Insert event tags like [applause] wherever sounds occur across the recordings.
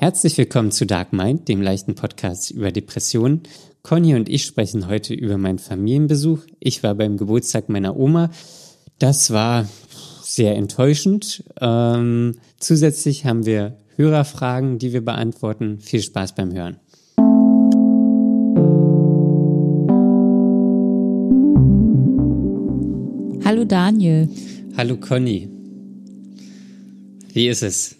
Herzlich willkommen zu Dark Mind, dem leichten Podcast über Depressionen. Conny und ich sprechen heute über meinen Familienbesuch. Ich war beim Geburtstag meiner Oma. Das war sehr enttäuschend. Ähm, zusätzlich haben wir Hörerfragen, die wir beantworten. Viel Spaß beim Hören. Hallo Daniel. Hallo Conny. Wie ist es?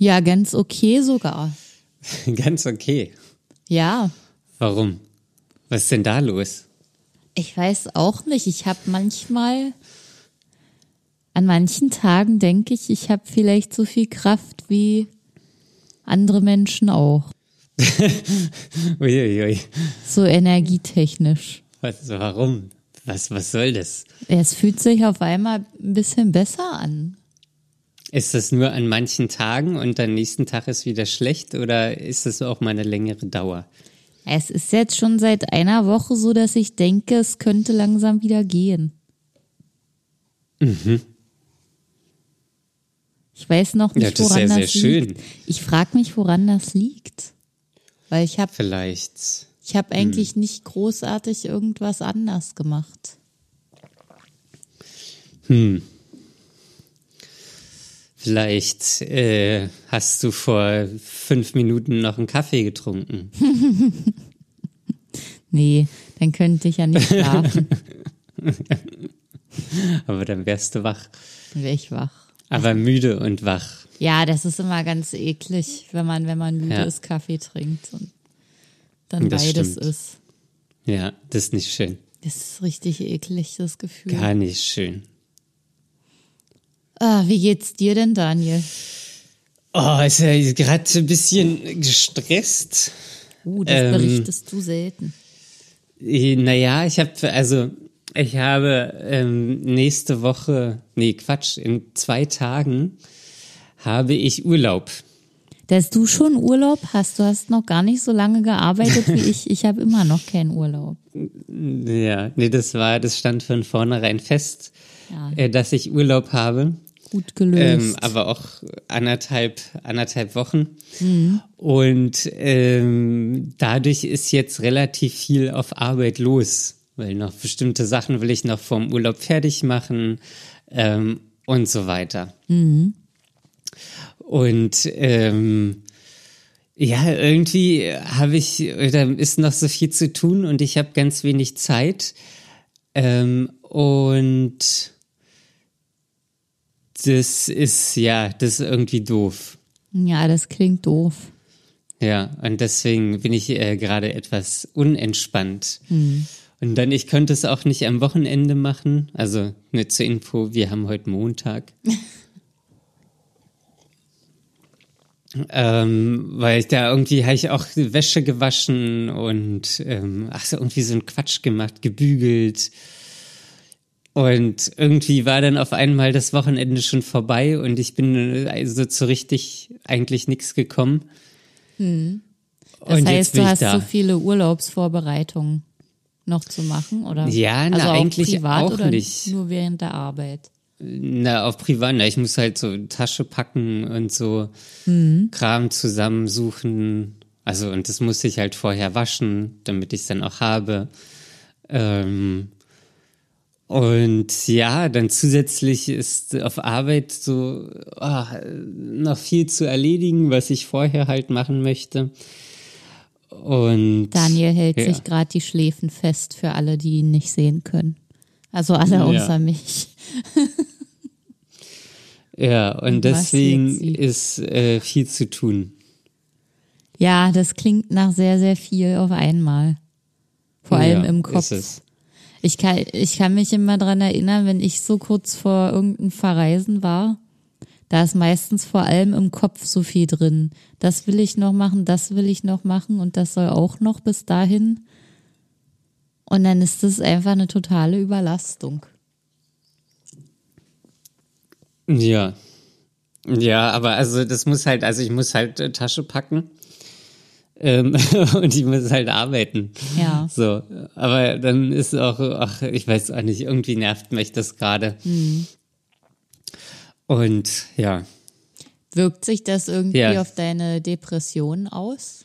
Ja, ganz okay sogar. [laughs] Ganz okay. Ja. Warum? Was ist denn da los? Ich weiß auch nicht. Ich habe manchmal, an manchen Tagen denke ich, ich habe vielleicht so viel Kraft wie andere Menschen auch. [laughs] Uiuiui. So energietechnisch. Was, warum? Was, was soll das? Es fühlt sich auf einmal ein bisschen besser an. Ist das nur an manchen Tagen und am nächsten Tag ist wieder schlecht oder ist das auch mal eine längere Dauer? Es ist jetzt schon seit einer Woche so, dass ich denke, es könnte langsam wieder gehen. Mhm. Ich weiß noch nicht, Ja, das ist woran ja das sehr liegt. schön. Ich frage mich, woran das liegt. Weil ich habe Vielleicht. ich hab eigentlich nicht großartig irgendwas anders gemacht. Vielleicht äh, hast du vor fünf Minuten noch einen Kaffee getrunken. [laughs] Nee, dann könnte ich ja nicht schlafen. [laughs] Aber dann wärst du wach. Dann wäre ich wach. Aber müde und wach. Ja, das ist immer ganz eklig, wenn man, wenn man müde Ja. ist, Kaffee trinkt und dann Das beides stimmt. ist. Ja, das ist nicht schön. Das ist richtig eklig, das Gefühl. Gar nicht schön. Ah, wie geht's dir denn, Daniel? Oh, ist ja gerade ein bisschen gestresst. Uh, das Ähm, berichtest du selten. Naja, ich habe, also, ich habe ähm, nächste Woche, nee, Quatsch, in zwei Tagen habe ich Urlaub. Dass du schon Urlaub hast, du hast noch gar nicht so lange gearbeitet wie ich. [laughs] Ich habe immer noch keinen Urlaub. Ja, nee, das war, das stand von vornherein fest, Ja. äh, dass ich Urlaub habe. Gut gelöst. Ähm, aber auch anderthalb, anderthalb Wochen. Und ähm, dadurch ist jetzt relativ viel auf Arbeit los, weil noch bestimmte Sachen will ich noch vorm Urlaub fertig machen ähm, und so weiter. Und ähm, ja, irgendwie habe ich, da ist noch so viel zu tun und ich habe ganz wenig Zeit. Ähm, und das ist, ja, das ist irgendwie doof. ja, das klingt doof. Ja, und deswegen bin ich äh, gerade etwas unentspannt. Und dann, ich könnte es auch nicht am Wochenende machen. Also, nur zur Info, wir haben heute Montag. [laughs] ähm, weil ich da irgendwie habe ich auch Wäsche gewaschen und ähm, ach so, irgendwie so einen Quatsch gemacht, gebügelt. Und irgendwie war dann auf einmal das Wochenende schon vorbei und ich bin also zu richtig eigentlich nichts gekommen. Das und heißt, du hast da. so viele Urlaubsvorbereitungen noch zu machen, oder? Ja, na, also eigentlich privat auch oder nicht. nur während der Arbeit? Na, auf privat, na, ich muss halt so Tasche packen und so Mhm. Kram zusammensuchen. Also, und das muss ich halt vorher waschen, damit ich es dann auch habe. Ähm, und ja, dann zusätzlich ist auf Arbeit so ah, noch viel zu erledigen, was ich vorher halt machen möchte. Und Daniel hält ja. sich gerade die Schläfen fest für alle, die ihn nicht sehen können. Also alle Ja. außer mich. [laughs] Ja, und deswegen ist äh, viel zu tun. Ja, das klingt nach sehr, sehr viel auf einmal. Vor allem Ja, im ist Kopf. es. Ich kann, ich kann mich immer dran erinnern, wenn ich so kurz vor irgendeinem Verreisen war, da ist meistens vor allem im Kopf so viel drin. Das will ich noch machen, das will ich noch machen und das soll auch noch bis dahin. Und dann ist das einfach eine totale Überlastung. Ja. Ja, aber also das muss halt, also ich muss halt äh, Tasche packen. Ähm, [laughs] und ich muss halt arbeiten. Ja. So, aber dann ist auch, ach, ich weiß auch nicht, irgendwie nervt mich das gerade. Und ja, Wirkt sich das irgendwie Ja. auf deine Depression aus?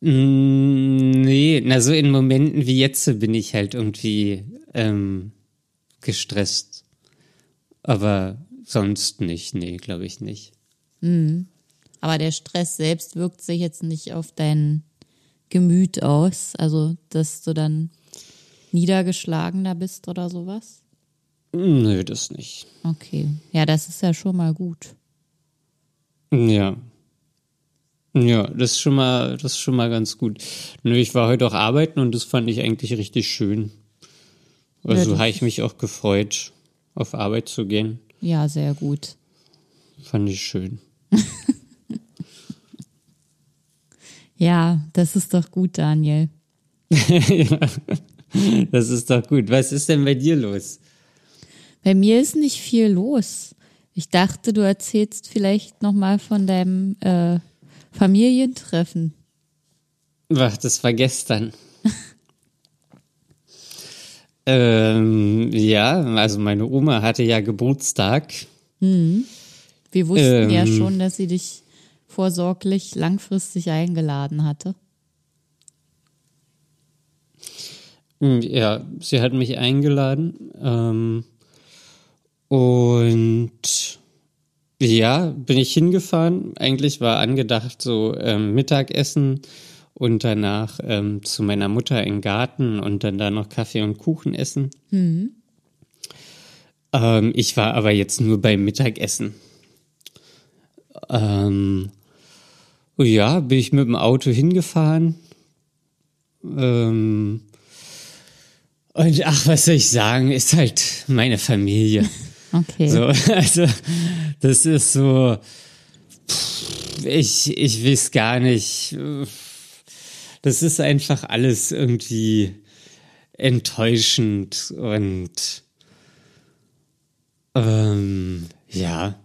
Mm, Nee, na so in Momenten wie jetzt bin ich halt irgendwie ähm, gestresst. Aber sonst nicht, nee, glaube ich nicht. Aber der Stress selbst wirkt sich jetzt nicht auf dein Gemüt aus, also dass du dann niedergeschlagener bist oder sowas? Nö, das nicht. Okay, ja, das ist ja schon mal gut. Ja. Ja, das ist schon mal, das ist schon mal ganz gut. Nö, ich war heute auch arbeiten und das fand ich eigentlich richtig schön. Also das habe ich mich auch gefreut, auf Arbeit zu gehen. Ja, sehr gut. Fand ich schön. Ja, das ist doch gut, Daniel. [laughs] Das ist doch gut. Was ist denn bei dir los? Bei mir ist nicht viel los. Ich dachte, du erzählst vielleicht noch mal von deinem äh, Familientreffen. Ach, das war gestern. [laughs] ähm, ja, also meine Oma hatte ja Geburtstag. Wir wussten ja Ähm. schon, dass sie dich vorsorglich langfristig eingeladen hatte. Hm, Ja, sie hat mich eingeladen. Ähm, und ja, bin ich hingefahren. Eigentlich war angedacht so ähm, Mittagessen und danach ähm, zu meiner Mutter den Garten und dann da noch Kaffee und Kuchen essen. Ähm, ich war aber jetzt nur beim Mittagessen. Ähm, ja, bin ich mit dem Auto hingefahren. Ähm, und ach, was soll ich sagen, ist halt meine Familie. [laughs] Okay. So, [laughs] also, das ist so, ich, ich weiß gar nicht. Das ist einfach alles irgendwie enttäuschend und ähm, ja.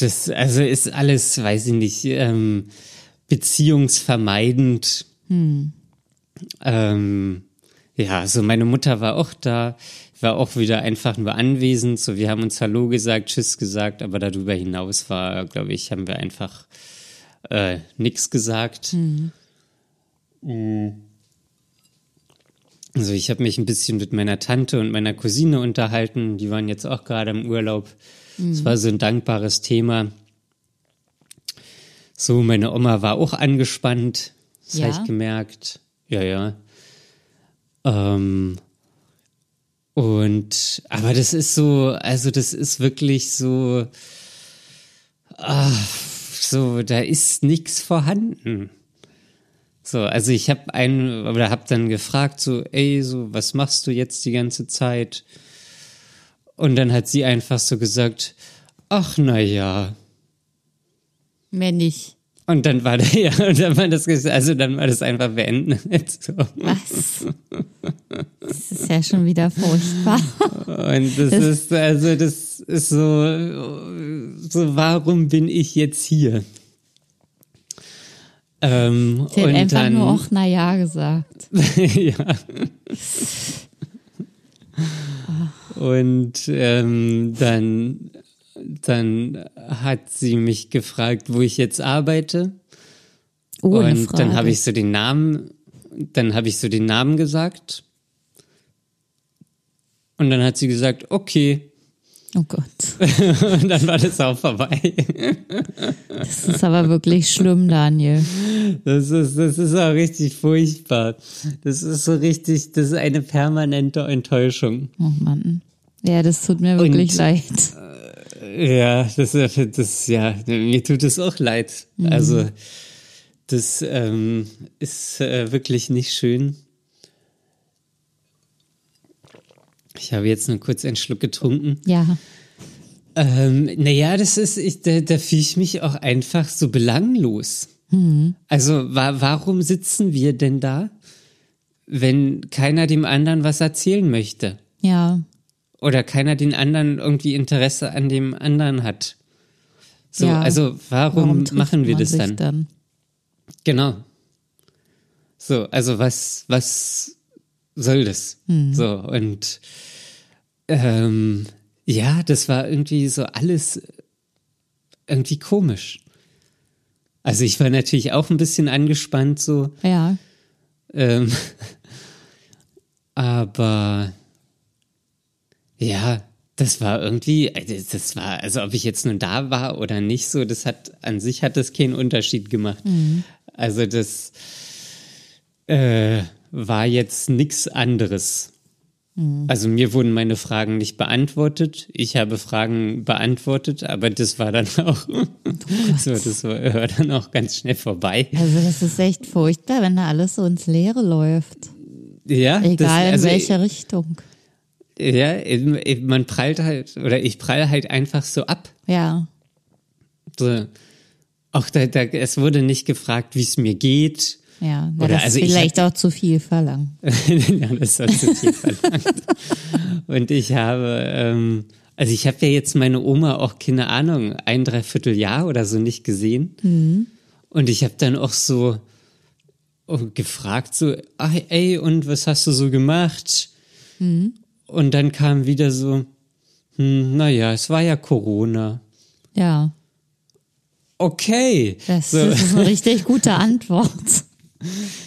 Das, also ist alles, weiß ich nicht, ähm, beziehungsvermeidend. Ähm, ja, so meine Mutter war auch da, war auch wieder einfach nur anwesend. So, wir haben uns Hallo gesagt, Tschüss gesagt, aber darüber hinaus war, glaube ich, haben wir einfach äh, nichts gesagt. Mm. Also ich habe mich ein bisschen mit meiner Tante und meiner Cousine unterhalten. Die waren jetzt auch gerade im Urlaub. Es war so ein dankbares Thema. So, meine Oma war auch angespannt. Das Ja? habe ich gemerkt. Ja, ja. Ähm, und, aber das ist so, also das ist wirklich so, ah, so, da ist nichts vorhanden. So, also ich habe einen oder habe dann gefragt so, ey, so was machst du jetzt die ganze Zeit? Und dann hat sie einfach so gesagt, ach na ja. Mehr nicht. Und dann war der [laughs] ja, und dann war das also dann war das einfach beendet. [laughs] So. Was? Das ist ja schon wieder furchtbar. Und das ist also das ist so so warum bin ich jetzt hier? Ähm, Sie hat und einfach dann, nur auch na ja gesagt. [laughs] ja. Und ähm, dann, dann hat sie mich gefragt, wo ich jetzt arbeite. Oh, und dann habe ich so den Namen, dann habe ich so den Namen gesagt. Und dann hat sie gesagt, okay. Oh Gott. Und [laughs] dann war das auch vorbei. Das ist aber wirklich schlimm, Daniel. Das ist, das ist auch richtig furchtbar. Das ist so richtig, das ist eine permanente Enttäuschung. Oh Mann. Ja, das tut mir wirklich Und- leid. Ja, das, das, ja, mir tut es auch leid. Also, das ähm, ist äh, wirklich nicht schön. Ich habe jetzt nur kurz einen Schluck getrunken. Ja. Ähm, naja, das ist, ich, da, da fühle ich mich auch einfach so belanglos. Also, wa warum sitzen wir denn da, wenn keiner dem anderen was erzählen möchte? Ja. oder keiner den anderen irgendwie Interesse an dem anderen hat. So, ja. also warum, trifft machen wir das sich dann? Genau. So, also was, was soll das? Hm. So, und ähm, ja, das war irgendwie so alles irgendwie komisch. Also ich war natürlich auch ein bisschen angespannt so, Ja. ähm, [laughs] aber ja, das war irgendwie, also das war, also ob ich jetzt nun da war oder nicht so, das hat, an sich hat das keinen Unterschied gemacht. Also das äh, war jetzt nichts anderes. Also mir wurden meine Fragen nicht beantwortet. Ich habe Fragen beantwortet, aber das war dann [laughs] auch, so, das war, dann auch ganz schnell vorbei. Also das ist echt furchtbar, wenn da alles so ins Leere läuft. Ja, Egal das, in also, welche Richtung. Ja, man prallt halt, oder ich prall halt einfach so ab. Ja. So, auch da, da, es wurde nicht gefragt, wie es mir geht. Ja, na, Oder das also ist ich vielleicht auch zu viel verlangt. [laughs] ja, das war zu viel verlangt. Und ich habe, ähm, also ich habe ja jetzt meine Oma auch, keine Ahnung, ein Dreivierteljahr oder so nicht gesehen. Und ich habe dann auch so oh, gefragt, so, ach, ey, und was hast du so gemacht? Und dann kam wieder so, hm, naja, es war ja Corona. Ja, Okay. das, so. das ist eine richtig gute Antwort. [laughs]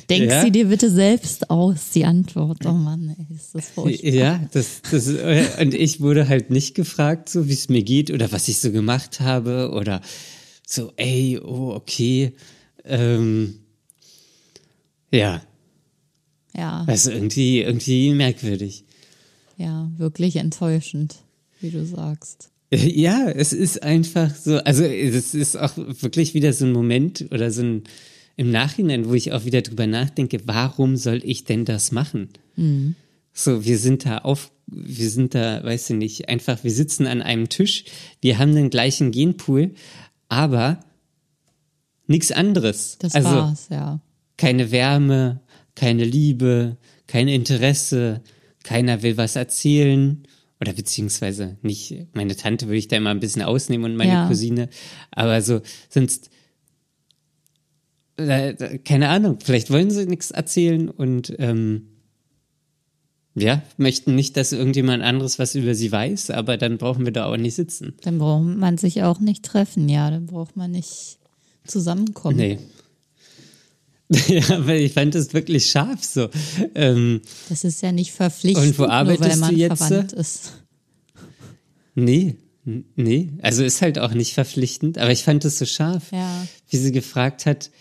Denk Ja? sie dir bitte selbst aus, die Antwort. Oh Mann, ey, ist das furchtbar. Ja, das, das, äh, und ich wurde halt nicht gefragt, so wie es mir geht oder was ich so gemacht habe oder so, ey, oh, okay. Ähm, ja, Ja, also irgendwie, irgendwie merkwürdig. ja, wirklich enttäuschend, wie du sagst. Ja, es ist einfach so, also es ist auch wirklich wieder so ein Moment oder so ein im Nachhinein, wo ich auch wieder drüber nachdenke, warum soll ich denn das machen? So, wir sind da auf, wir sind da, weiß ich nicht, einfach, wir sitzen an einem Tisch, wir haben den gleichen Genpool, aber nichts anderes. Das also war's, ja. keine Wärme, keine Liebe, kein Interesse, keiner will was erzählen. Oder beziehungsweise nicht, meine Tante würde ich da immer ein bisschen ausnehmen und meine Ja. Cousine. Aber so, sonst, äh, keine Ahnung, vielleicht wollen sie nichts erzählen und ähm, ja, möchten nicht, dass irgendjemand anderes was über sie weiß, aber dann brauchen wir da auch nicht sitzen. Dann braucht man sich auch nicht treffen, ja. Dann braucht man nicht zusammenkommen. Nee. [laughs] ja, weil ich fand das wirklich scharf so. Ähm, Das ist ja nicht verpflichtend, Und wo nur weil arbeitest man du jetzt? verwandt ist. Nee, nee. Also ist halt auch nicht verpflichtend, aber ich fand es so scharf, Ja. wie sie gefragt hat,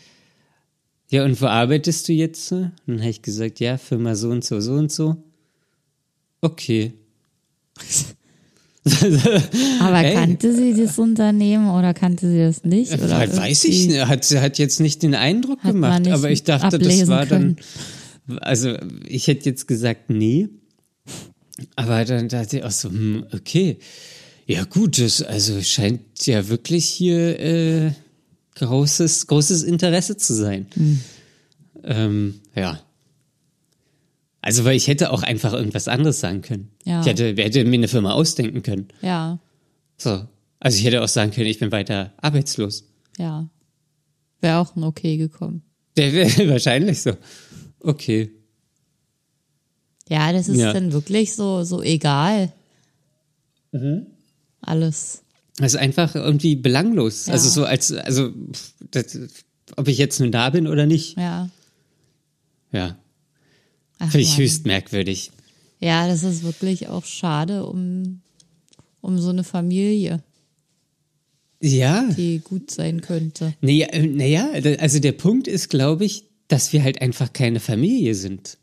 ja, und wo arbeitest du jetzt? dann habe ich gesagt, ja, Firma so und so, so und so. Okay. [laughs] Aber Ey. kannte sie das Unternehmen oder kannte sie das nicht? Oder Weil, weiß ich nicht, hat, hat jetzt nicht den Eindruck gemacht, aber ich dachte, das war dann, also ich hätte jetzt gesagt, nee, aber dann dachte ich auch so, hm, okay, ja gut, das also scheint ja wirklich hier äh, großes, großes Interesse zu sein. Hm. Ähm, ja. Also, weil ich hätte auch einfach irgendwas anderes sagen können. Ja. Ich hätte, hätte mir eine Firma ausdenken können. Ja, So. Also ich hätte auch sagen können, ich bin weiter arbeitslos. ja. Wäre auch ein Okay gekommen. Der wäre [laughs] wahrscheinlich so. Okay. Ja, das ist Ja. dann wirklich so, so egal. Mhm. Alles. Das ist einfach irgendwie belanglos. Ja. Also so als, also, das, ob ich jetzt nun da bin oder nicht. Ja. Ja. Finde ich Mann. höchst merkwürdig. Ja, das ist wirklich auch schade um, um so eine Familie, Ja. die gut sein könnte. Naja, äh, naja, also der Punkt ist, glaube ich, dass wir halt einfach keine Familie sind.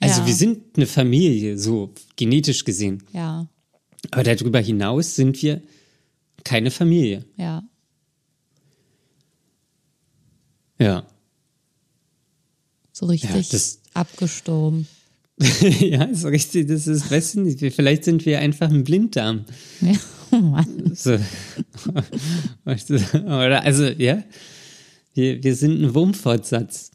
Also Ja. wir sind eine Familie, so genetisch gesehen. Ja, Aber darüber hinaus sind wir keine Familie. ja. Ja. So richtig das- abgestorben. [laughs] ja, ist richtig, das ist, weiß ich nicht, vielleicht sind wir einfach ein Blinddarm. Ja, oh Mann. So. Oder, also, ja, wir, wir sind ein Wurmfortsatz.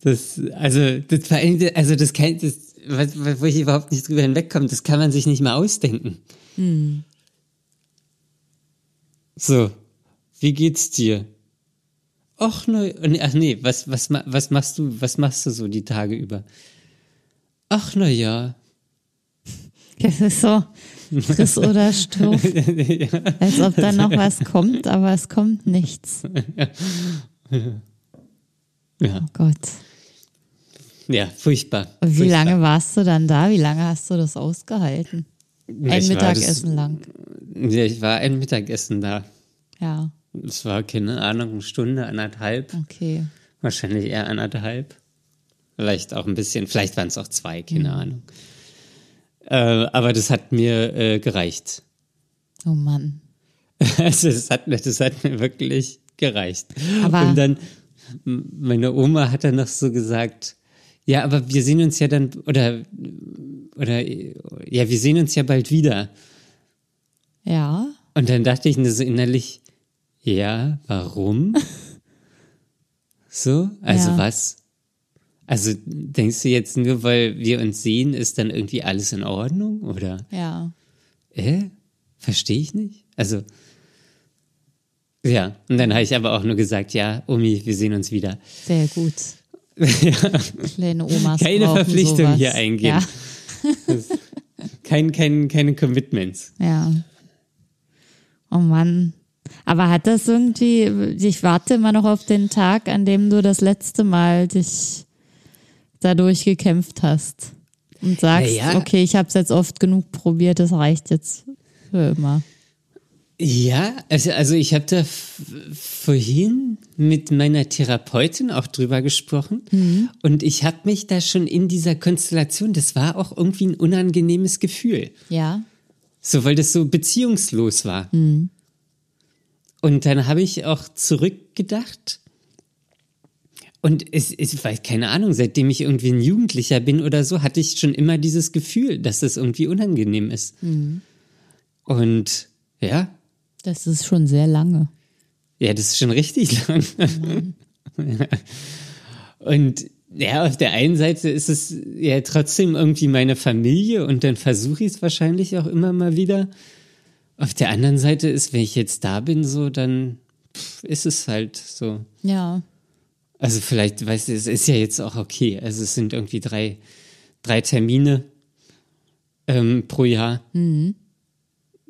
Das, also, das, also das kann, das, wo ich überhaupt nicht drüber hinwegkomme, das kann man sich nicht mal ausdenken. So, wie geht's dir? Ach ne, ach nee, was, was, was machst du, was machst du so die Tage über? Ach, na ja. [laughs] Das ist so Friss oder stirb. [laughs] Als ob da noch was kommt, aber es kommt nichts. [laughs] Ja, Oh Gott. Ja furchtbar. Und wie furchtbar. lange warst du dann da? Wie lange hast du das ausgehalten? Ein Ich Mittagessen lang. Das, ja, ich war ein Mittagessen da. Ja, Es war, keine Ahnung, eine Stunde, anderthalb. okay. Wahrscheinlich eher anderthalb. Vielleicht auch ein bisschen, vielleicht waren es auch zwei, keine Ahnung. Äh, aber das hat mir äh, gereicht. Oh Mann. [laughs] Also das hat, mir- das hat mir wirklich gereicht. Aber- Und dann, meine Oma hat dann noch so gesagt, ja, aber wir sehen uns ja dann, oder, oder, ja, wir sehen uns ja bald wieder. Ja, Und dann dachte ich nur so innerlich, ja, warum? [laughs] so, also Ja. was? Also denkst du jetzt nur, weil wir uns sehen, ist dann irgendwie alles in Ordnung? Oder, ja. äh? Verstehe ich nicht? Also, ja, und dann habe ich aber auch nur gesagt, ja, Omi, wir sehen uns wieder. Sehr gut. [laughs] Kleine Omas Keine Verpflichtung sowas. hier eingehen. Ja, [laughs] Kein, kein, keine Commitments. ja. Oh Mann. Aber hat das irgendwie, ich warte immer noch auf den Tag, an dem du das letzte Mal dich dadurch gekämpft hast und sagst, ja. okay, ich habe es jetzt oft genug probiert, das reicht jetzt für immer. Ja, also, also ich habe da vorhin mit meiner Therapeutin auch drüber gesprochen. Und ich habe mich da schon in dieser Konstellation, das war auch irgendwie ein unangenehmes Gefühl, Ja, so weil das so beziehungslos war. Und dann habe ich auch zurückgedacht. Und es, es war keine Ahnung, seitdem ich irgendwie ein Jugendlicher bin oder so, hatte ich schon immer dieses Gefühl, dass das irgendwie unangenehm ist. Und ja, das ist schon sehr lange. Ja, das ist schon richtig lang. Und ja, auf der einen Seite ist es ja trotzdem irgendwie meine Familie und dann versuche ich es wahrscheinlich auch immer mal wieder. Auf der anderen Seite ist, wenn ich jetzt da bin, so, dann pff, ist es halt so. Ja, Also vielleicht, weißt du, es ist ja jetzt auch okay. Also es sind irgendwie drei, drei Termine ähm, pro Jahr.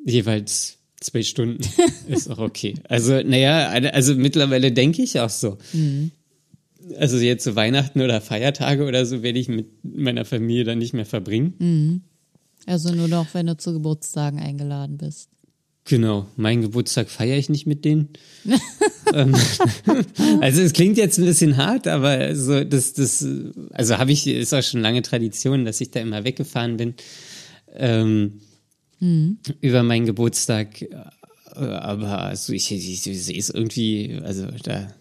Jeweils zwei Stunden. [laughs] ist auch okay. Also, naja, also mittlerweile denke ich auch so. Also jetzt zu Weihnachten oder Feiertage oder so werde ich mit meiner Familie dann nicht mehr verbringen. also nur noch, wenn du zu Geburtstagen eingeladen bist. Genau, meinen Geburtstag feiere ich nicht mit denen. [laughs] Ähm, [laughs] also es klingt jetzt ein bisschen hart, aber so das das also habe ich ist auch schon lange Tradition, dass ich da immer weggefahren bin ähm, über meinen Geburtstag. Äh, Aber also ich, ich, ich sehe es irgendwie, also da,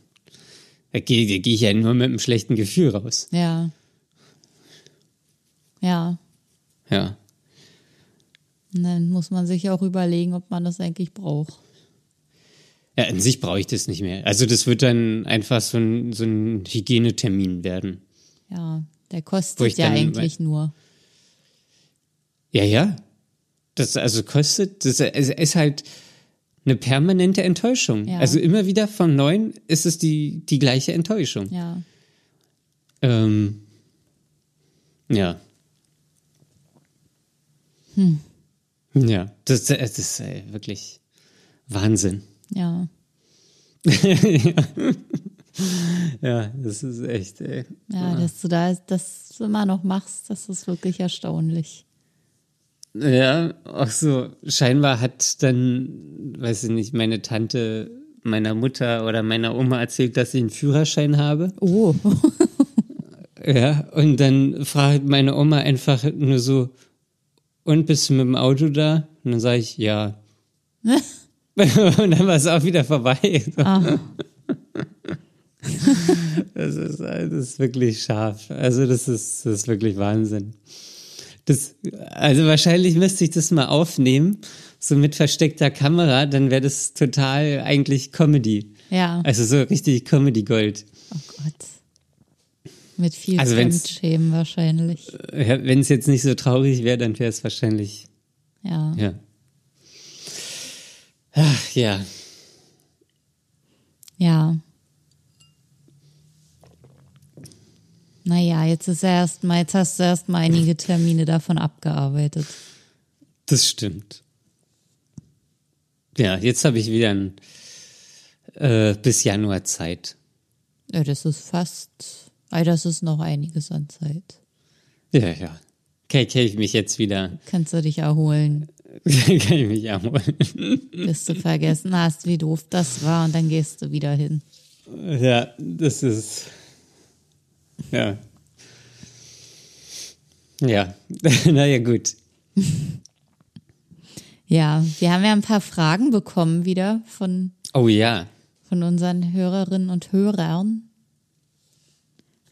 da gehe geh ich ja nur mit einem schlechten Gefühl raus. Ja. Ja. Ja. Und dann muss man sich auch überlegen, ob man das eigentlich braucht. Ja, an sich brauche ich das nicht mehr. Also das wird dann einfach so ein, so ein Hygienetermin werden. Ja, der kostet ja eigentlich nur. Ja, ja. Das also kostet, das ist halt eine permanente Enttäuschung. Ja. Also immer wieder von neun ist es die, die gleiche Enttäuschung. Ja. Ähm, ja. Ja, das, das ist äh, wirklich Wahnsinn. Ja. [laughs] Ja, das ist echt, ey. Ja, dass du da das immer noch machst, das ist wirklich erstaunlich. Ja, auch so, scheinbar hat dann, weiß ich nicht, meine Tante meiner Mutter oder meiner Oma erzählt, dass ich einen Führerschein habe. Oh. [laughs] Ja, und dann fragt meine Oma einfach nur so, und bist du mit dem Auto da? Und dann sage ich, ja. [laughs] und dann war es auch wieder vorbei. Ah. [laughs] Das ist, das ist wirklich scharf. Also das ist, das ist wirklich Wahnsinn. Das, also wahrscheinlich müsste ich das mal aufnehmen, so mit versteckter Kamera, dann wäre das total eigentlich Comedy. Ja. Also so richtig Comedy Gold. Oh Gott. Mit viel Also Fremdschämen wahrscheinlich. Ja, Wenn es jetzt nicht so traurig wäre, dann wäre es wahrscheinlich, Ja. ja. Ach, ja. Ja. Naja, jetzt ist erst mal, jetzt hast du erst mal einige Termine davon abgearbeitet. Das stimmt. Ja, jetzt habe ich wieder ein, äh, bis Januar Zeit. Ja, das ist fast, ah, das ist noch einiges an Zeit. Ja, ja. Kann, kann ich mich jetzt wieder, Kannst du dich erholen, [laughs] kann ich mich erholen. [laughs] bis du vergessen hast, wie doof das war und dann gehst du wieder hin. Ja, das ist, ja. Ja, [laughs] naja, gut. Ja, wir haben ja ein paar Fragen bekommen wieder von, Oh ja, von unseren Hörerinnen und Hörern.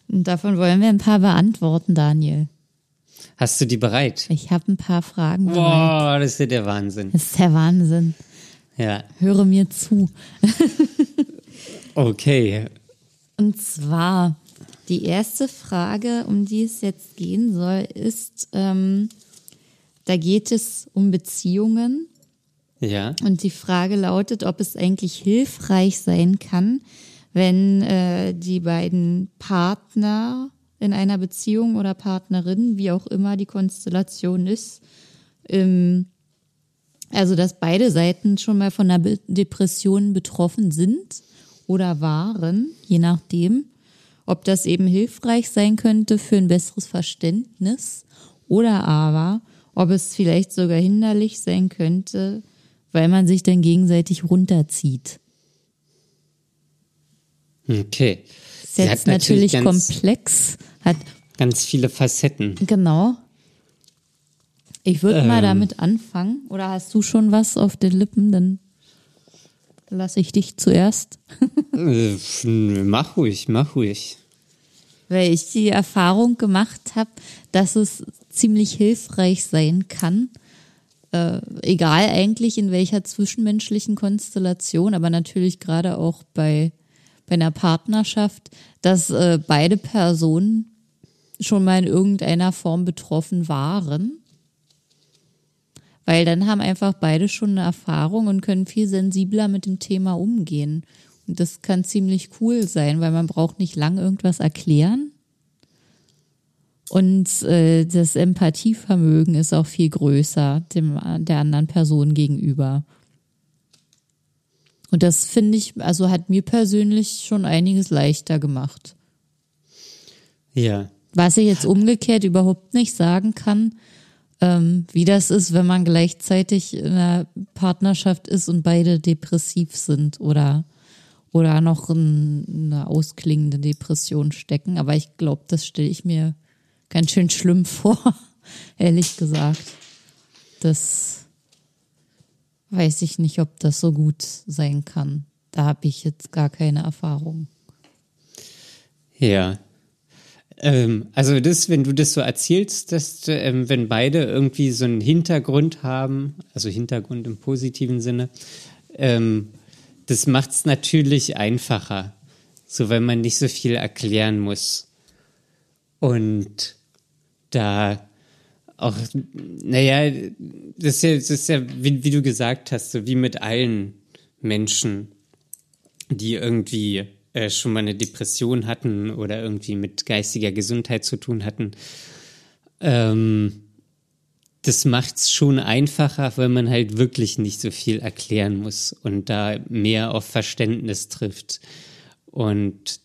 Und davon wollen wir ein paar beantworten, Daniel. hast du die bereit? Ich habe ein paar Fragen. bereit. Boah, das ist ja der Wahnsinn. Das ist der Wahnsinn. Ja, Höre mir zu. [laughs] okay. Und zwar, die erste Frage, um die es jetzt gehen soll, ist, ähm, da geht es um Beziehungen. Ja, Und die Frage lautet, ob es eigentlich hilfreich sein kann, wenn äh, die beiden Partner in einer Beziehung oder Partnerin, wie auch immer die Konstellation ist, ähm, also dass beide Seiten schon mal von einer Be Depression betroffen sind oder waren, je nachdem, ob das eben hilfreich sein könnte für ein besseres Verständnis oder aber, ob es vielleicht sogar hinderlich sein könnte, weil man sich dann gegenseitig runterzieht. okay. Ist Sie jetzt natürlich, ganz, komplex, hat ganz viele Facetten. genau. Ich würde mal Ähm. damit anfangen. Oder hast du schon was auf den Lippen? Dann lasse ich dich zuerst. Äh, mach ruhig, mach ruhig. Weil ich die Erfahrung gemacht habe, dass es ziemlich hilfreich sein kann, äh, egal eigentlich in welcher zwischenmenschlichen Konstellation, aber natürlich gerade auch bei, bei einer Partnerschaft, dass äh, beide Personen schon mal in irgendeiner Form betroffen waren. Weil dann haben einfach beide schon eine Erfahrung und können viel sensibler mit dem Thema umgehen. Und das kann ziemlich cool sein, weil man braucht nicht lang irgendwas erklären. Und äh, das Empathievermögen ist auch viel größer dem, der anderen Person gegenüber. Und das finde ich, also hat mir persönlich schon einiges leichter gemacht. Ja. Was ich jetzt umgekehrt überhaupt nicht sagen kann, ähm, wie das ist, wenn man gleichzeitig in einer Partnerschaft ist und beide depressiv sind oder, oder noch in eine ausklingende Depression stecken. Aber ich glaube, das stelle ich mir ganz schön schlimm [laughs] vor, ehrlich gesagt. Das weiß ich nicht, ob das so gut sein kann. Da habe ich jetzt gar keine Erfahrung. Ja. Ähm, also das, wenn du das so erzählst, dass ähm, wenn beide irgendwie so einen Hintergrund haben, also Hintergrund im positiven Sinne, ähm, das macht es natürlich einfacher, so wenn man nicht so viel erklären muss. Und da auch, naja, das ist ja, das ist ja wie, wie du gesagt hast, so wie mit allen Menschen, die irgendwie äh, schon mal eine Depression hatten oder irgendwie mit geistiger Gesundheit zu tun hatten. Ähm, das macht es schon einfacher, weil man halt wirklich nicht so viel erklären muss und da mehr auf Verständnis trifft. Und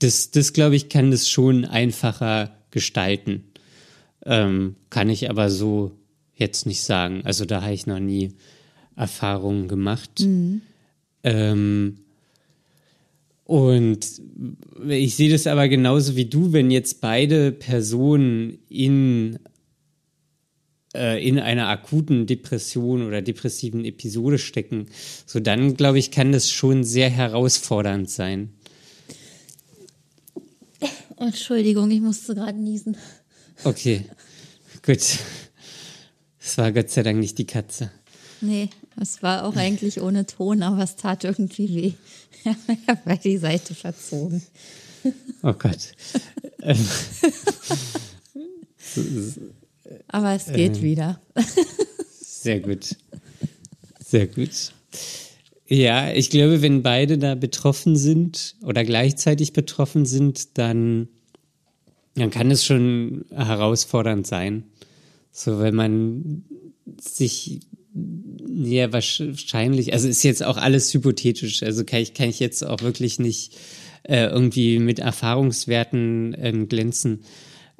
das, das glaube ich, kann das schon einfacher gestalten. Ähm, kann ich aber so jetzt nicht sagen. Also da habe ich noch nie Erfahrungen gemacht. Ähm, und ich sehe das aber genauso wie du, wenn jetzt beide Personen in, äh, in einer akuten Depression oder depressiven Episode stecken, so dann glaube ich, kann das schon sehr herausfordernd sein. Entschuldigung, ich musste gerade niesen. Okay, gut. Es war Gott sei Dank nicht die Katze. Nee, es war auch eigentlich ohne Ton, aber es tat irgendwie weh. [laughs] Habe die Seite verzogen. Oh Gott. ähm, Aber es geht wieder. Sehr gut. Sehr gut. Ja, ich glaube, wenn beide da betroffen sind oder gleichzeitig betroffen sind, dann dann kann es schon herausfordernd sein. So, wenn man sich ja wahrscheinlich, also ist jetzt auch alles hypothetisch, also kann ich, kann ich jetzt auch wirklich nicht äh, irgendwie mit Erfahrungswerten ähm, glänzen.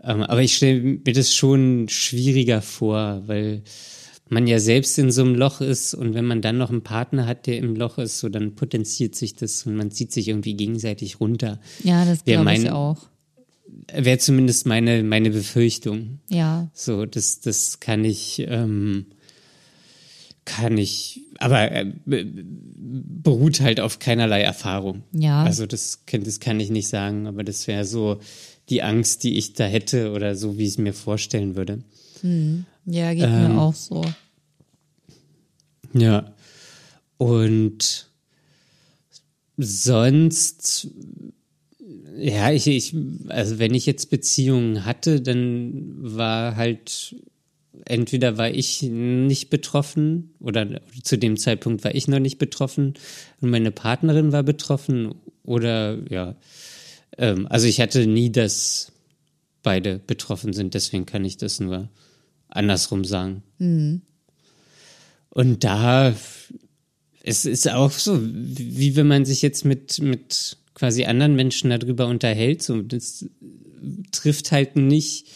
Ähm, aber ich stelle mir das schon schwieriger vor, weil man ja selbst in so einem Loch ist und wenn man dann noch einen Partner hat, der im Loch ist, so dann potenziert sich das und man zieht sich irgendwie gegenseitig runter. Ja, das glaube ich auch. Wäre zumindest meine, meine Befürchtung. Ja. So, das, das kann ich, ähm, kann ich, aber äh, beruht halt auf keinerlei Erfahrung. Ja. Also das, das kann ich nicht sagen, aber das wäre so die Angst, die ich da hätte oder so, wie ich es mir vorstellen würde. Hm. Ja, geht ähm, mir auch so. Ja. Und sonst, ja, ich, ich, also wenn ich jetzt Beziehungen hatte, dann war halt, entweder war ich nicht betroffen oder zu dem Zeitpunkt war ich noch nicht betroffen und meine Partnerin war betroffen oder ja, ähm, also ich hatte nie, dass beide betroffen sind, deswegen kann ich das nur andersrum sagen. Mhm. Und da es ist auch so, wie wenn man sich jetzt mit, mit quasi anderen Menschen darüber unterhält, so, das trifft halt nicht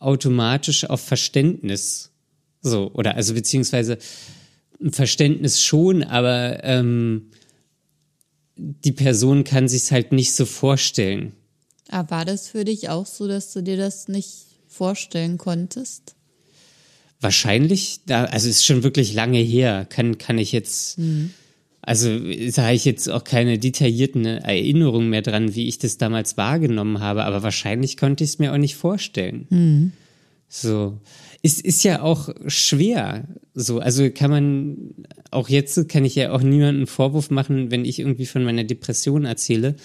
automatisch auf Verständnis. So, oder also beziehungsweise Verständnis schon, aber ähm, die Person kann sich halt nicht so vorstellen. Aber war das für dich auch so, dass du dir das nicht vorstellen konntest? Wahrscheinlich, da, also ist schon wirklich lange her, kann, kann ich jetzt, mhm. Also da habe ich jetzt auch keine detaillierten Erinnerungen mehr dran, wie ich das damals wahrgenommen habe, aber wahrscheinlich konnte ich es mir auch nicht vorstellen. Mhm. So. Es ist ja auch schwer. So, also kann man, auch jetzt kann ich ja auch niemanden Vorwurf machen, wenn ich irgendwie von meiner Depression erzähle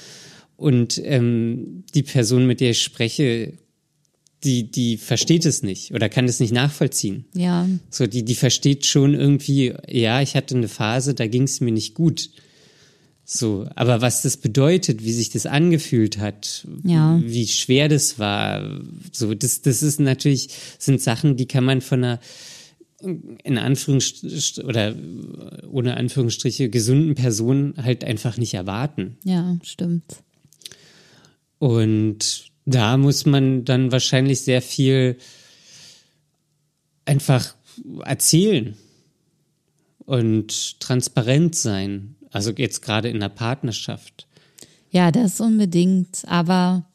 und ähm, die Person, mit der ich spreche, die, die versteht es nicht oder kann es nicht nachvollziehen. Ja. So, die, die versteht schon irgendwie, ja, ich hatte eine Phase, da ging es mir nicht gut. So, aber was das bedeutet, wie sich das angefühlt hat, ja. wie schwer das war, so, das, das ist natürlich, sind Sachen, die kann man von einer, in Anführungsstrichen oder ohne Anführungsstriche gesunden Person halt einfach nicht erwarten. Ja, stimmt. Und da muss man dann wahrscheinlich sehr viel einfach erzählen und transparent sein. Also jetzt gerade in der Partnerschaft. Ja, das unbedingt. Aber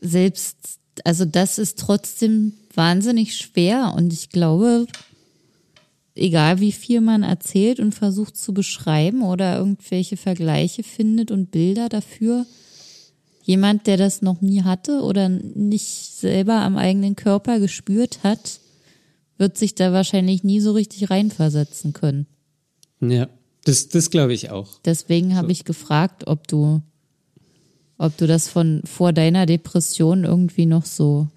selbst, also das ist trotzdem wahnsinnig schwer. Und ich glaube, egal wie viel man erzählt und versucht zu beschreiben oder irgendwelche Vergleiche findet und Bilder dafür, jemand, der das noch nie hatte oder nicht selber am eigenen Körper gespürt hat, wird sich da wahrscheinlich nie so richtig reinversetzen können. Ja, das, das glaube ich auch. Deswegen habe so. ich gefragt, ob du, ob du das von vor deiner Depression irgendwie noch so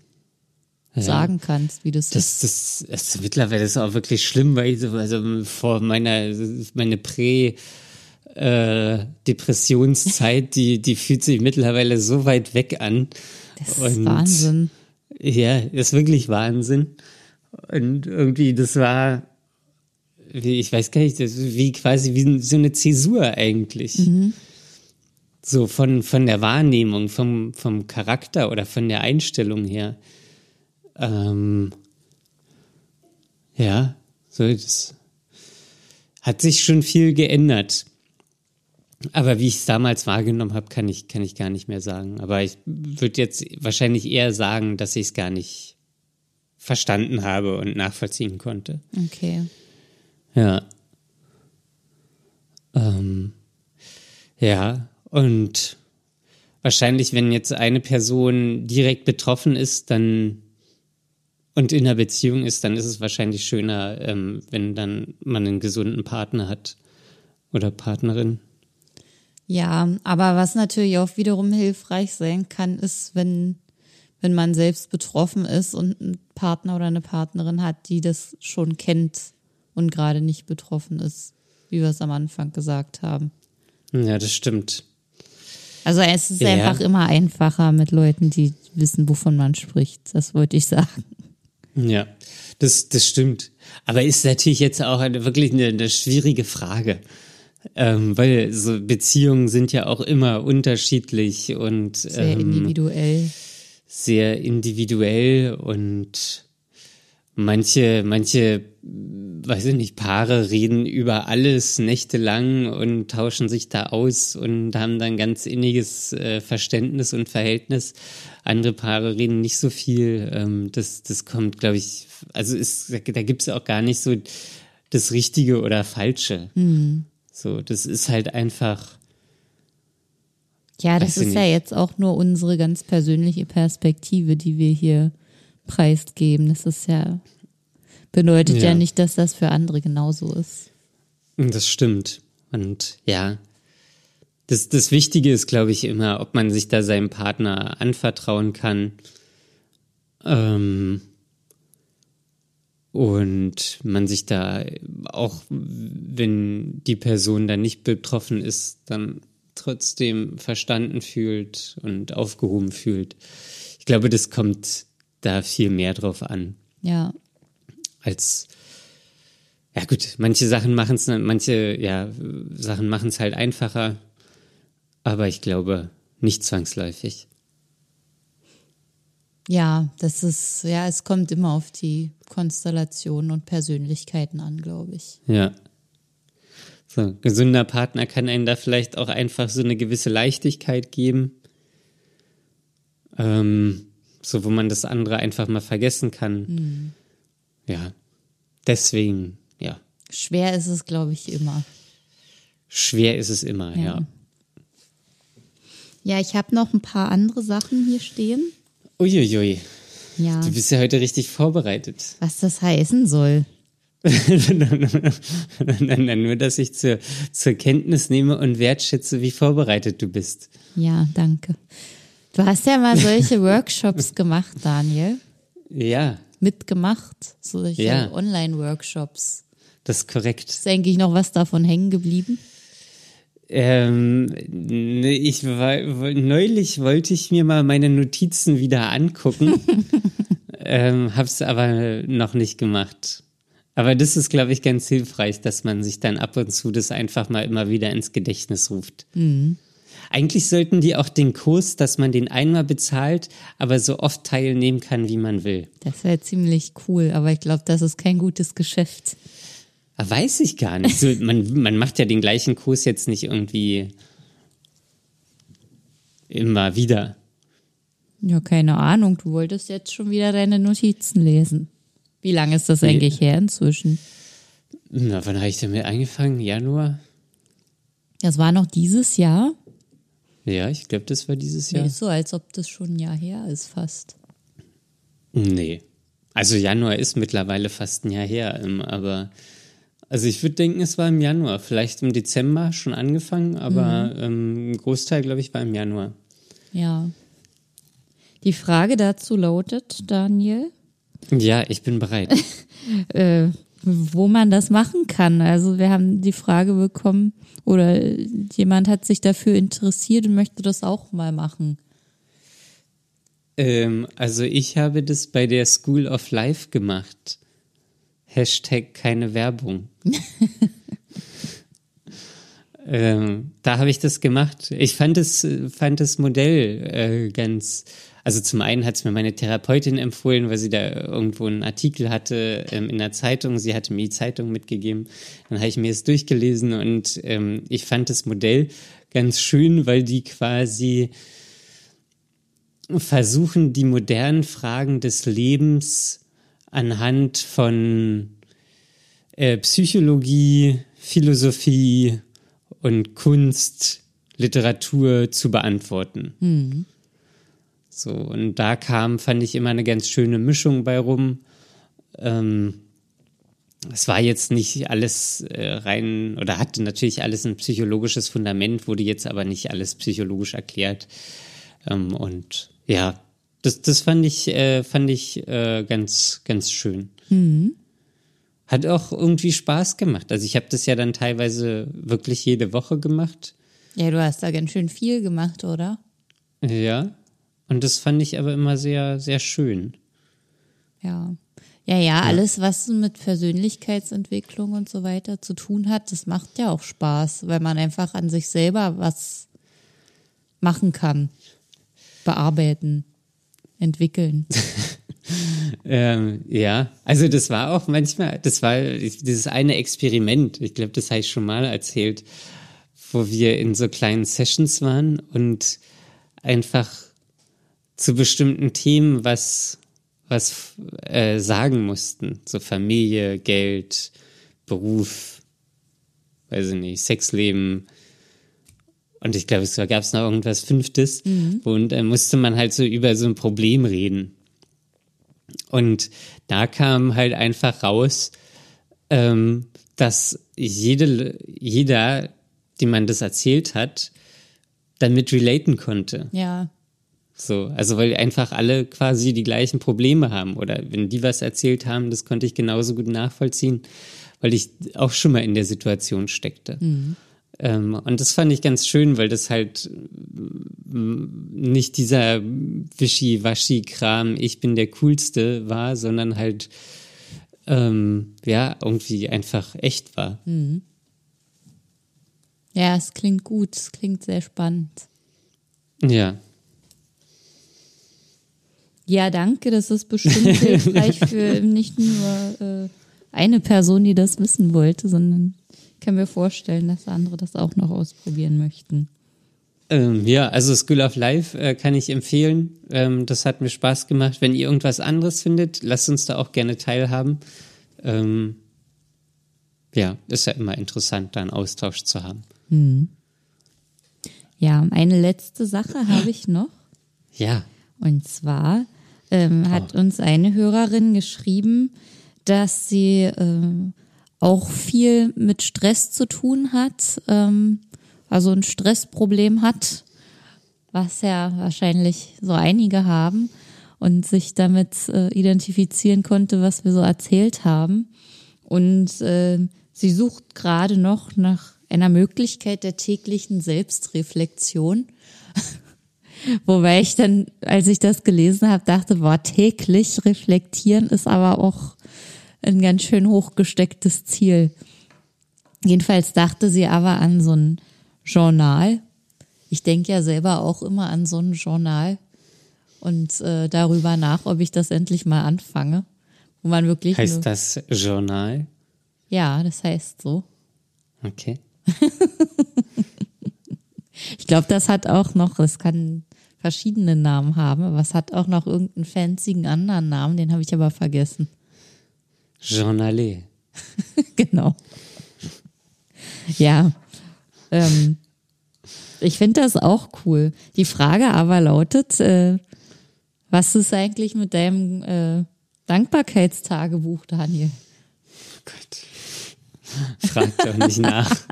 ja. sagen kannst, wie das, das ist. Das, das, mittlerweile ist auch wirklich schlimm, weil ich so, also vor meiner meine Prä äh, Depressionszeit, die, die fühlt sich mittlerweile so weit weg an. Das ist Und, Wahnsinn. Ja, ist wirklich Wahnsinn. Und irgendwie, das war, wie, ich weiß gar nicht, wie quasi wie so eine Zäsur eigentlich. Mhm. So von, von der Wahrnehmung, vom, vom Charakter oder von der Einstellung her. Ähm, ja, so das hat sich schon viel geändert. Aber wie ich es damals wahrgenommen habe, kann ich, kann ich gar nicht mehr sagen. Aber ich würde jetzt wahrscheinlich eher sagen, dass ich es gar nicht verstanden habe und nachvollziehen konnte. Okay. Ja. Ähm, ja, und wahrscheinlich, wenn jetzt eine Person direkt betroffen ist, dann und in einer Beziehung ist, dann ist es wahrscheinlich schöner, ähm, wenn dann man einen gesunden Partner hat oder Partnerin. Ja, aber was natürlich auch wiederum hilfreich sein kann, ist, wenn, wenn man selbst betroffen ist und einen Partner oder eine Partnerin hat, die das schon kennt und gerade nicht betroffen ist, wie wir es am Anfang gesagt haben. Ja, das stimmt. Also es ist ja. einfach immer einfacher mit Leuten, die wissen, wovon man spricht. Das wollte ich sagen. Ja, das, das stimmt. Aber ist natürlich jetzt auch eine, wirklich eine, eine schwierige Frage. Ähm, weil so Beziehungen sind ja auch immer unterschiedlich und Sehr ähm, individuell. sehr individuell und manche, manche, weiß ich nicht, Paare reden über alles nächtelang und tauschen sich da aus und haben dann ganz inniges äh, Verständnis und Verhältnis. Andere Paare reden nicht so viel. Ähm, das, das kommt, glaube ich, also ist, da gibt es auch gar nicht so das Richtige oder Falsche. So, das ist halt einfach. Ja, das ist ja jetzt auch nur unsere ganz persönliche Perspektive, die wir hier preisgeben. Das ist ja, bedeutet ja, Ja. nicht, dass das für andere genauso ist. Das stimmt. Und ja, das, das Wichtige ist, glaube ich, immer, ob man sich da seinem Partner anvertrauen kann. Ähm, und man sich da auch, wenn die Person dann nicht betroffen ist, dann trotzdem verstanden fühlt und aufgehoben fühlt. Ich glaube, das kommt da viel mehr drauf an Ja, als ja gut, manche Sachen machen es, manche ja Sachen machen es halt einfacher, aber ich glaube nicht zwangsläufig. Ja, das ist, ja, es kommt immer auf die Konstellationen und Persönlichkeiten an, glaube ich. Ja. So, gesunder Partner kann einen da vielleicht auch einfach so eine gewisse Leichtigkeit geben. Ähm, so, wo man das andere einfach mal vergessen kann. Ja. Deswegen, ja. Schwer ist es, glaube ich, immer. Schwer ist es immer, ja. Ja. Ja, ich habe noch ein paar andere Sachen hier stehen. Uiuiui. Ja, Du bist ja heute richtig vorbereitet. was das heißen soll. [laughs] Nein, nein, nur, dass ich zur, zur Kenntnis nehme und wertschätze, wie vorbereitet du bist. Ja, danke. Du hast ja mal solche [laughs] Workshops gemacht, Daniel. Ja, Mitgemacht. Solche Ja. Online-Workshops. das ist korrekt. Ist eigentlich noch was davon hängen geblieben? Ähm, ne, ich war, neulich wollte ich mir mal meine Notizen wieder angucken, [laughs] ähm, hab's aber noch nicht gemacht. Aber das ist, glaube ich, ganz hilfreich, dass man sich dann ab und zu das einfach mal immer wieder ins Gedächtnis ruft. Eigentlich sollten die auch den Kurs, dass man den einmal bezahlt, aber so oft teilnehmen kann, wie man will. Das wäre ziemlich cool, aber ich glaube, das ist kein gutes Geschäft. Weiß ich gar nicht. So, man, man macht ja den gleichen Kurs jetzt nicht irgendwie immer wieder. Ja, keine Ahnung. Du wolltest jetzt schon wieder deine Notizen lesen. Wie lange ist das eigentlich her inzwischen? Na, wann habe ich damit angefangen? Januar? Das war noch dieses Jahr. Ja, ich glaube, das war dieses Ja. Jahr. Ist so, als ob das schon ein Jahr her ist, fast. Nee. Also Januar ist mittlerweile fast ein Jahr her, ähm, aber also ich würde denken, es war im Januar. Vielleicht im Dezember schon angefangen, aber ähm, ein Großteil, glaube ich, war im Januar. Ja. Die Frage dazu lautet, Daniel, Ja, ich bin bereit. [laughs] äh, wo man das machen kann. Also wir haben die Frage bekommen oder jemand hat sich dafür interessiert und möchte das auch mal machen. ähm, also ich habe das bei der School of Life gemacht. Hashtag keine Werbung. [laughs] ähm, da habe ich das gemacht. Ich fand das, fand das Modell äh, ganz. Also zum einen hat es mir meine Therapeutin empfohlen, weil sie da irgendwo einen Artikel hatte ähm, in der Zeitung. Sie hatte mir die Zeitung mitgegeben. Dann habe ich mir es durchgelesen und ähm, ich fand das Modell ganz schön, weil die quasi versuchen, die modernen Fragen des Lebens anhand von äh, Psychologie, Philosophie und Kunst, Literatur zu beantworten. So, und da kam, fand ich immer eine ganz schöne Mischung bei rum. Ähm, es war jetzt nicht alles äh, rein, oder hatte natürlich alles ein psychologisches Fundament, wurde jetzt aber nicht alles psychologisch erklärt. Ähm, und ja, das, das fand ich, äh, fand ich äh, ganz, ganz schön. Hat auch irgendwie Spaß gemacht. Also ich habe das ja dann teilweise wirklich jede Woche gemacht. Ja, du hast da ganz schön viel gemacht, oder? Ja. Und das fand ich aber immer sehr, sehr schön. Ja. Ja, ja, alles, was mit Persönlichkeitsentwicklung und so weiter zu tun hat, das macht ja auch Spaß, weil man einfach an sich selber was machen kann. Bearbeiten, entwickeln. [laughs] Ähm, ja, also das war auch manchmal, das war dieses eine Experiment, ich glaube, das habe ich schon mal erzählt, wo wir in so kleinen Sessions waren und einfach zu bestimmten Themen was, was äh, sagen mussten. So Familie, Geld, Beruf, weiß ich nicht, Sexleben. Und ich glaube, es gab es noch irgendwas Fünftes. Und dann musste man halt so über so ein Problem reden. Und da kam halt einfach raus, ähm, dass jede, jeder, dem man das erzählt hat, damit relaten konnte. Ja. So, also weil einfach alle quasi die gleichen Probleme haben. Oder wenn die was erzählt haben, das konnte ich genauso gut nachvollziehen, weil ich auch schon mal in der Situation steckte. Ähm, und das fand ich ganz schön, weil das halt mm, nicht dieser Wischi-Waschi-Kram, ich bin der Coolste war, sondern halt ähm, ja, irgendwie einfach echt war. Ja, es klingt gut, es klingt sehr spannend. Ja. Ja, danke, das ist bestimmt [laughs] hilfreich für nicht nur äh, eine Person, die das wissen wollte, sondern kann mir vorstellen, dass andere das auch noch ausprobieren möchten. Ähm, ja, also School of Life äh, kann ich empfehlen. Ähm, das hat mir Spaß gemacht. Wenn ihr irgendwas anderes findet, lasst uns da auch gerne teilhaben. Ähm, ja, ist ja immer interessant, da einen Austausch zu haben. Ja, eine letzte Sache habe ich noch. Ja, Und zwar ähm, hat uns eine Hörerin geschrieben, dass sie ähm, auch viel mit Stress zu tun hat, ähm, also ein Stressproblem hat, was ja wahrscheinlich so einige haben und sich damit äh, identifizieren konnte, was wir so erzählt haben. Und äh, sie sucht gerade noch nach einer Möglichkeit der täglichen Selbstreflexion. [laughs] Wobei ich dann, als ich das gelesen habe, dachte, boah, täglich reflektieren ist aber auch ein ganz schön hochgestecktes Ziel. Jedenfalls dachte sie aber an so ein Journal. Ich denke ja selber auch immer an so ein Journal und äh, darüber nach, ob ich das endlich mal anfange. Wo man wirklich. heißt das Journal? Ja, das heißt so. Okay. [laughs] Ich glaube, das hat auch noch, das kann verschiedene Namen haben, aber es hat auch noch irgendeinen fancyen anderen Namen, den habe ich aber vergessen. Journalé. [laughs] genau. Ja. Ähm, ich finde das auch cool. Die Frage aber lautet, äh, was ist eigentlich mit deinem äh, Dankbarkeitstagebuch, Daniel? Gott. Frag doch nicht nach. [laughs]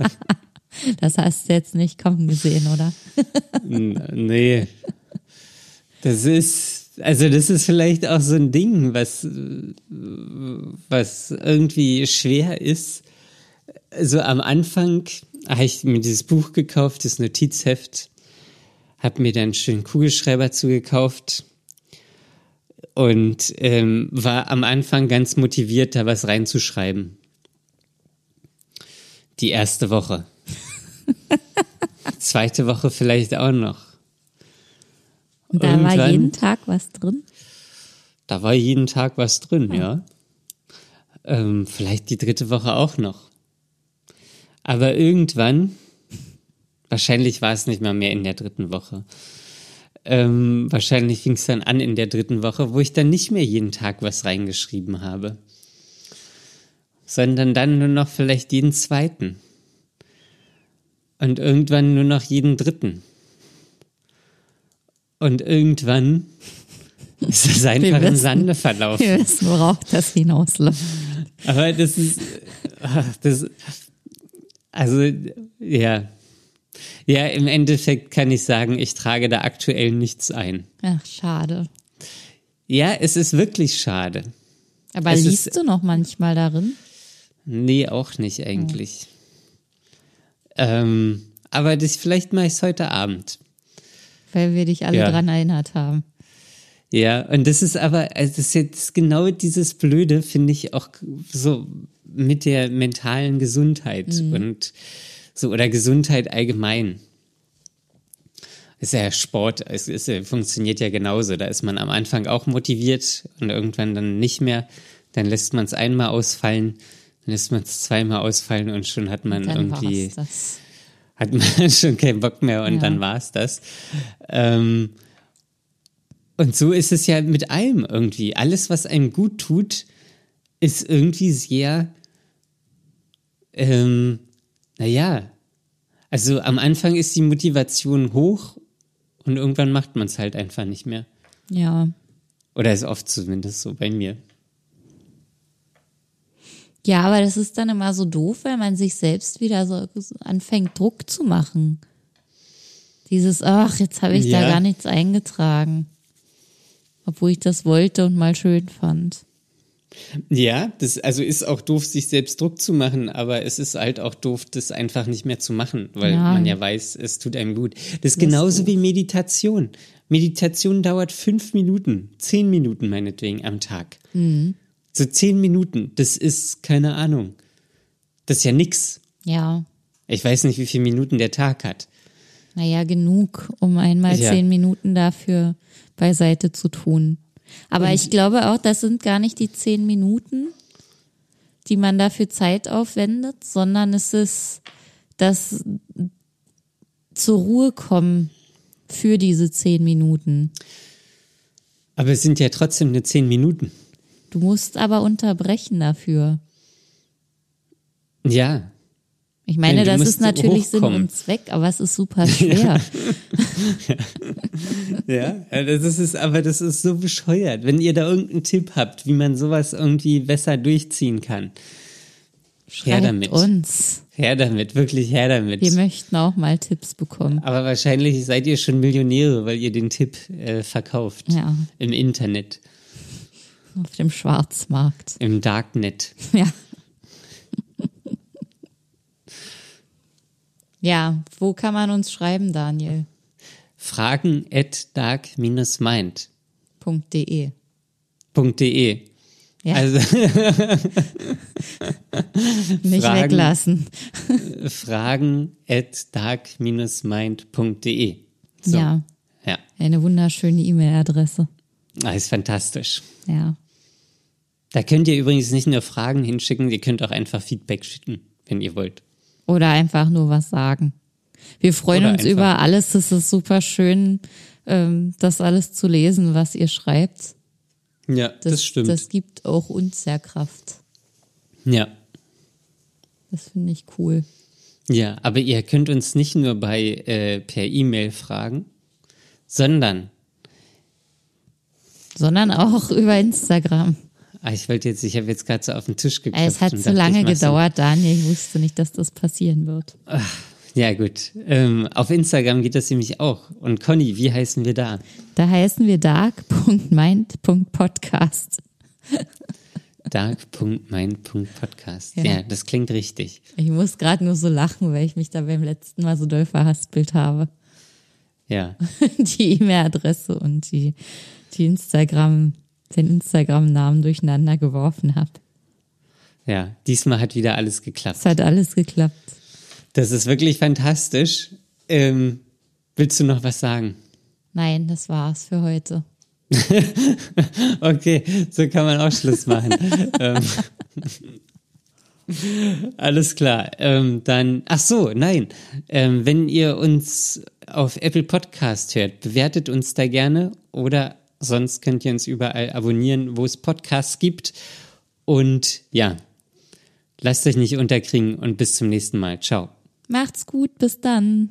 Das hast du jetzt nicht kommen gesehen, oder? Nee. Das ist, also das ist vielleicht auch so ein Ding, was, was irgendwie schwer ist. So am Anfang habe ich mir dieses Buch gekauft, das Notizheft, habe mir dann einen schönen Kugelschreiber zugekauft und ähm, war am Anfang ganz motiviert, da was reinzuschreiben. Die erste Woche. [laughs] Zweite Woche vielleicht auch noch. Und da war jeden Tag was drin. Da war jeden Tag was drin, ja. Ähm, vielleicht die dritte Woche auch noch. Aber irgendwann, wahrscheinlich war es nicht mal mehr in der dritten Woche. Ähm, wahrscheinlich fing es dann an in der dritten Woche, wo ich dann nicht mehr jeden Tag was reingeschrieben habe. Sondern dann nur noch vielleicht jeden zweiten. Und irgendwann nur noch jeden dritten. Und irgendwann [laughs] ist das einfach im wissen. Sande verlaufen. Wir wissen, worauf das hinausläuft. Aber das ist, ach, das, also, ja. Ja, im Endeffekt kann ich sagen, ich trage da aktuell nichts ein. Ach, schade. Ja, es ist wirklich schade. Aber Es liest ist- du noch manchmal darin? Nee, auch nicht eigentlich. Ähm, aber das, vielleicht mache ich es heute Abend. Weil wir dich alle Ja. dran erinnert haben. Ja, und das ist aber, also das ist jetzt genau dieses Blöde, finde ich auch so mit der mentalen Gesundheit und so oder Gesundheit allgemein. Ist ja Sport, es ist, funktioniert ja genauso. Da ist man am Anfang auch motiviert und irgendwann dann nicht mehr. Dann lässt man es einmal ausfallen, dann lässt man es zweimal ausfallen und schon hat man Dann irgendwie das. Hat man [laughs] schon keinen Bock mehr und Ja. dann war's das. Ähm, und so ist es ja mit allem irgendwie. Alles, was einem gut tut, ist irgendwie sehr, ähm, naja, also am Anfang ist die Motivation hoch und irgendwann macht man es halt einfach nicht mehr. Ja. Oder ist oft zumindest so bei mir. Ja, aber das ist dann immer so doof, weil man sich selbst wieder so anfängt, Druck zu machen. Dieses, ach, jetzt habe ich da Ja. gar nichts eingetragen. Obwohl ich das wollte und mal schön fand. Ja, das also ist auch doof, sich selbst Druck zu machen, aber es ist halt auch doof, das einfach nicht mehr zu machen, weil Ja. man ja weiß, es tut einem gut. Das ist genauso wie Meditation. Meditation dauert fünf Minuten, zehn Minuten meinetwegen am Tag. So zehn Minuten, das ist keine Ahnung. Das ist ja nix. Ja, Ich weiß nicht, wie viele Minuten der Tag hat. naja, genug, um einmal Ja. zehn Minuten dafür beiseite zu tun. Aber ich glaube auch, das sind gar nicht die zehn Minuten, die man dafür Zeit aufwendet, sondern es ist das zur Ruhe kommen für diese zehn Minuten. Aber es sind ja trotzdem nur zehn Minuten. Du musst aber unterbrechen dafür. Ja. Ich meine, Ja, du das ist natürlich Sinn hochkommen. und Zweck, aber es ist super schwer. [laughs] Ja, ja, das ist, aber das ist so bescheuert. Wenn ihr da irgendeinen Tipp habt, wie man sowas irgendwie besser durchziehen kann, her Schreibt damit. uns. Her damit, wirklich her damit. Wir möchten auch mal Tipps bekommen. Aber wahrscheinlich seid ihr schon Millionäre, weil ihr den Tipp äh, verkauft. Ja. Im Internet, Auf dem Schwarzmarkt. im Darknet. [laughs] Ja. Ja, wo kann man uns schreiben, Daniel? Fragen at dark-mind.de. .de. Ja, Also [laughs] [laughs] nicht Fragen- weglassen. fragen at dark-mind.de. So. Ja, Ja, eine wunderschöne E-Mail-Adresse. ah, ist fantastisch. Ja. Da könnt ihr übrigens nicht nur Fragen hinschicken, ihr könnt auch einfach Feedback schicken, wenn ihr wollt. Oder einfach nur was sagen. Wir freuen Oder uns einfach- über alles. Es ist super schön, ähm, das alles zu lesen, was ihr schreibt. Ja, das, Das, stimmt. Das gibt auch uns ja Kraft. ja. Das finde ich cool. Ja, aber ihr könnt uns nicht nur bei äh, per E-Mail fragen, sondern Sondern auch [laughs] über Instagram. Ah, ich wollte jetzt, ich habe jetzt gerade so auf den Tisch geklopft. Es hat zu lange mach so- gedauert, Daniel. Ich wusste nicht, dass das passieren wird. Ja, gut. Ähm, auf Instagram geht das nämlich auch. Und Conny, wie heißen wir da? Da heißen wir dark.mind.podcast. dark.mein.podcast. Ja. Ja. das klingt richtig. Ich muss gerade nur so lachen, weil ich mich da beim letzten Mal so doll verhaspelt habe. Ja, [laughs] Die E-Mail-Adresse und die, die Instagram, den Instagram-Namen durcheinander geworfen habe. ja. Diesmal hat wieder alles geklappt. Es hat alles geklappt. Das ist wirklich fantastisch. Ähm, willst du noch was sagen? Nein, das war's für heute. [laughs] Okay, so kann man auch Schluss machen. [laughs] ähm, alles klar. Ähm, dann, ach so, nein. Ähm, wenn ihr uns auf Apple Podcast hört, bewertet uns da gerne oder sonst könnt ihr uns überall abonnieren, wo es Podcasts gibt. Und ja, lasst euch nicht unterkriegen und bis zum nächsten Mal. Ciao. Macht's gut, bis dann.